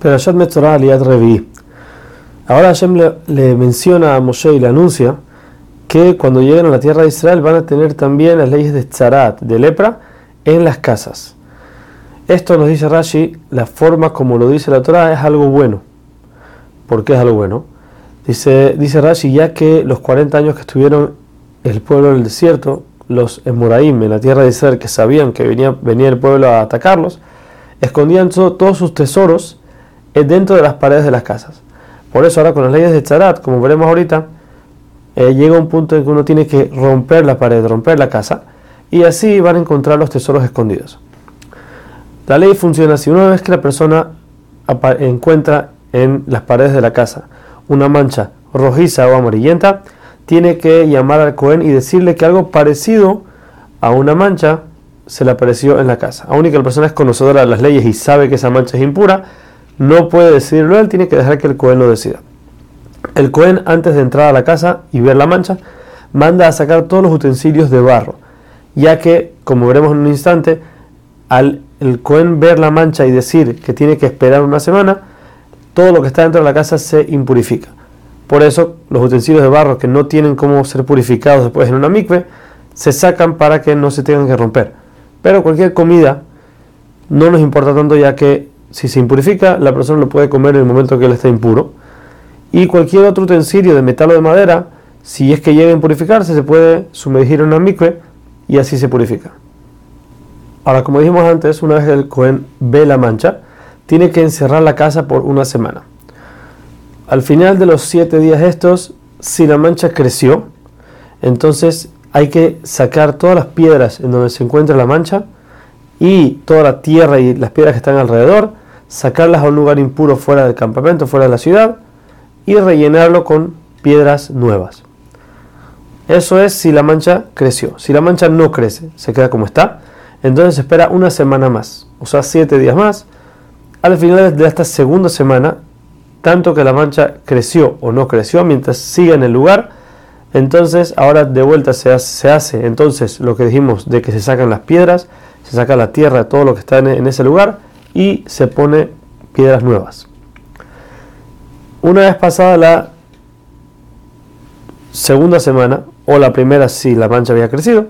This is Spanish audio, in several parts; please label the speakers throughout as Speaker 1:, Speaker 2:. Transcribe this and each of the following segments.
Speaker 1: Perashat Metzorah Aliad Revi. Ahora Hashem le, menciona a Moshe y le anuncia que cuando lleguen a la tierra de Israel van a tener también las leyes de Tzarat, de lepra, en las casas. Esto nos dice Rashi, la forma como lo dice la Torah es algo bueno. ¿Por qué es algo bueno? Dice, dice Rashi, ya que los 40 años que estuvieron el pueblo en el desierto, los Emoraim en la tierra de Israel, que sabían que venía, venía el pueblo a atacarlos, escondían todos sus tesoros dentro de las paredes de las casas. Por eso ahora con las leyes de Tzarat, como veremos ahorita, eh, llega un punto en que uno tiene que romper la pared, romper la casa, y así van a encontrar los tesoros escondidos. La ley funciona así. Una vez que la persona encuentra en las paredes de la casa una mancha rojiza o amarillenta, tiene que llamar al Cohen y decirle que algo parecido a una mancha se le apareció en la casa. Aún que la persona es conocedora de las leyes y sabe que esa mancha es impura, no puede decidirlo él, tiene que dejar que el Cohen lo decida. El Cohen, antes de entrar a la casa y ver la mancha, manda a sacar todos los utensilios de barro, ya que, como veremos en un instante, al el Cohen ver la mancha y decir que tiene que esperar una semana, todo lo que está dentro de la casa se impurifica. Por eso, los utensilios de barro que no tienen cómo ser purificados después en una mikve, se sacan para que no se tengan que romper. Pero cualquier comida no nos importa tanto ya que si se impurifica, la persona lo puede comer en el momento que él está impuro. Y cualquier otro utensilio de metal o de madera, si es que llega a impurificarse, se puede sumergir en una micve y así se purifica. Ahora, como dijimos antes, una vez el Cohen ve la mancha, tiene que encerrar la casa por una semana. Al final de los siete días estos, si la mancha creció, entonces hay que sacar todas las piedras en donde se encuentra la mancha y toda la tierra y las piedras que están alrededor, sacarlas a un lugar impuro fuera del campamento, fuera de la ciudad, y rellenarlo con piedras nuevas. Eso es si la mancha creció. Si la mancha no crece, se queda como está, entonces se espera una semana más, o sea, siete días más. Al final de esta segunda semana, tanto que la mancha creció o no creció, mientras siga en el lugar, entonces ahora de vuelta se hace, entonces lo que dijimos de que se sacan las piedras, se saca la tierra, todo lo que está en, ese lugar y se pone piedras nuevas. Una vez pasada la segunda semana, o la primera si la mancha había crecido,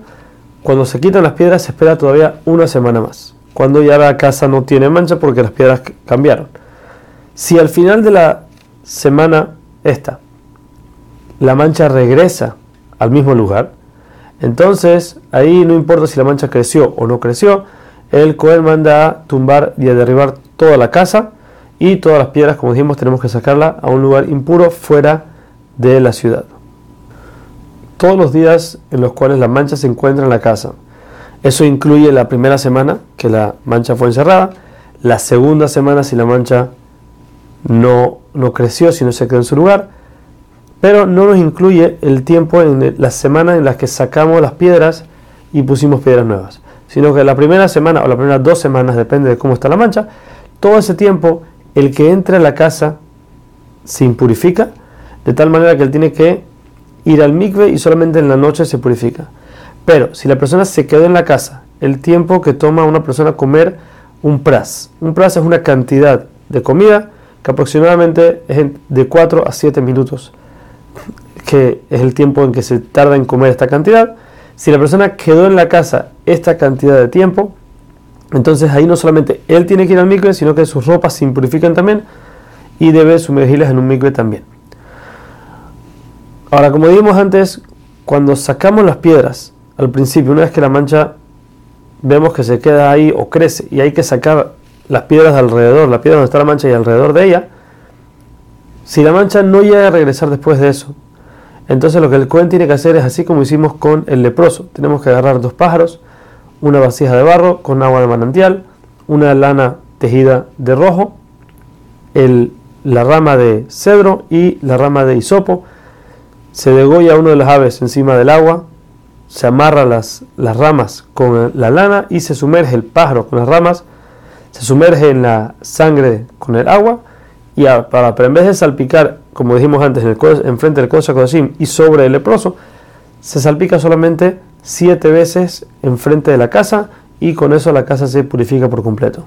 Speaker 1: cuando se quitan las piedras se espera todavía una semana más, cuando ya la casa no tiene mancha porque las piedras cambiaron. Si al final de la semana esta, la mancha regresa al mismo lugar, entonces, ahí no importa si la mancha creció o no creció, el Cohen manda a tumbar y a derribar toda la casa y todas las piedras, como dijimos, tenemos que sacarla a un lugar impuro fuera de la ciudad. Todos los días en los cuales la mancha se encuentra en la casa. Eso incluye la primera semana que la mancha fue encerrada, la segunda semana si la mancha no, no creció, si no se quedó en su lugar, pero no nos incluye el tiempo en las semanas en las que sacamos las piedras y pusimos piedras nuevas, sino que la primera semana o las primeras dos semanas, depende de cómo está la mancha, todo ese tiempo el que entra a la casa se impurifica, de tal manera que él tiene que ir al mikve y solamente en la noche se purifica. Pero si la persona se quedó en la casa, el tiempo que toma una persona comer un pras, un pras es una cantidad de comida que aproximadamente es de 4 a 7 minutos que es el tiempo en que se tarda en comer esta cantidad. Si la persona quedó en la casa esta cantidad de tiempo, entonces ahí no solamente él tiene que ir al micro, sino que sus ropas se impurifican también y debe sumergirlas en un micro también. Ahora, como dijimos antes, cuando sacamos las piedras al principio, una vez que la mancha vemos que se queda ahí o crece y hay que sacar las piedras de alrededor, la piedra donde está la mancha y alrededor de ella, si la mancha no llega a regresar después de eso, entonces lo que el Cohen tiene que hacer es así como hicimos con el leproso. Tenemos que agarrar dos pájaros, una vasija de barro con agua de manantial, una lana tejida de rojo, la rama de cedro y la rama de hisopo. Se degolla uno de las aves encima del agua, se amarra las, ramas con la lana y se sumerge el pájaro con las ramas, se sumerge en la sangre con el agua y para, en vez de salpicar, como dijimos antes, en, el, en frente del Kodesh y sobre el leproso, se salpica solamente siete veces en frente de la casa y con eso la casa se purifica por completo.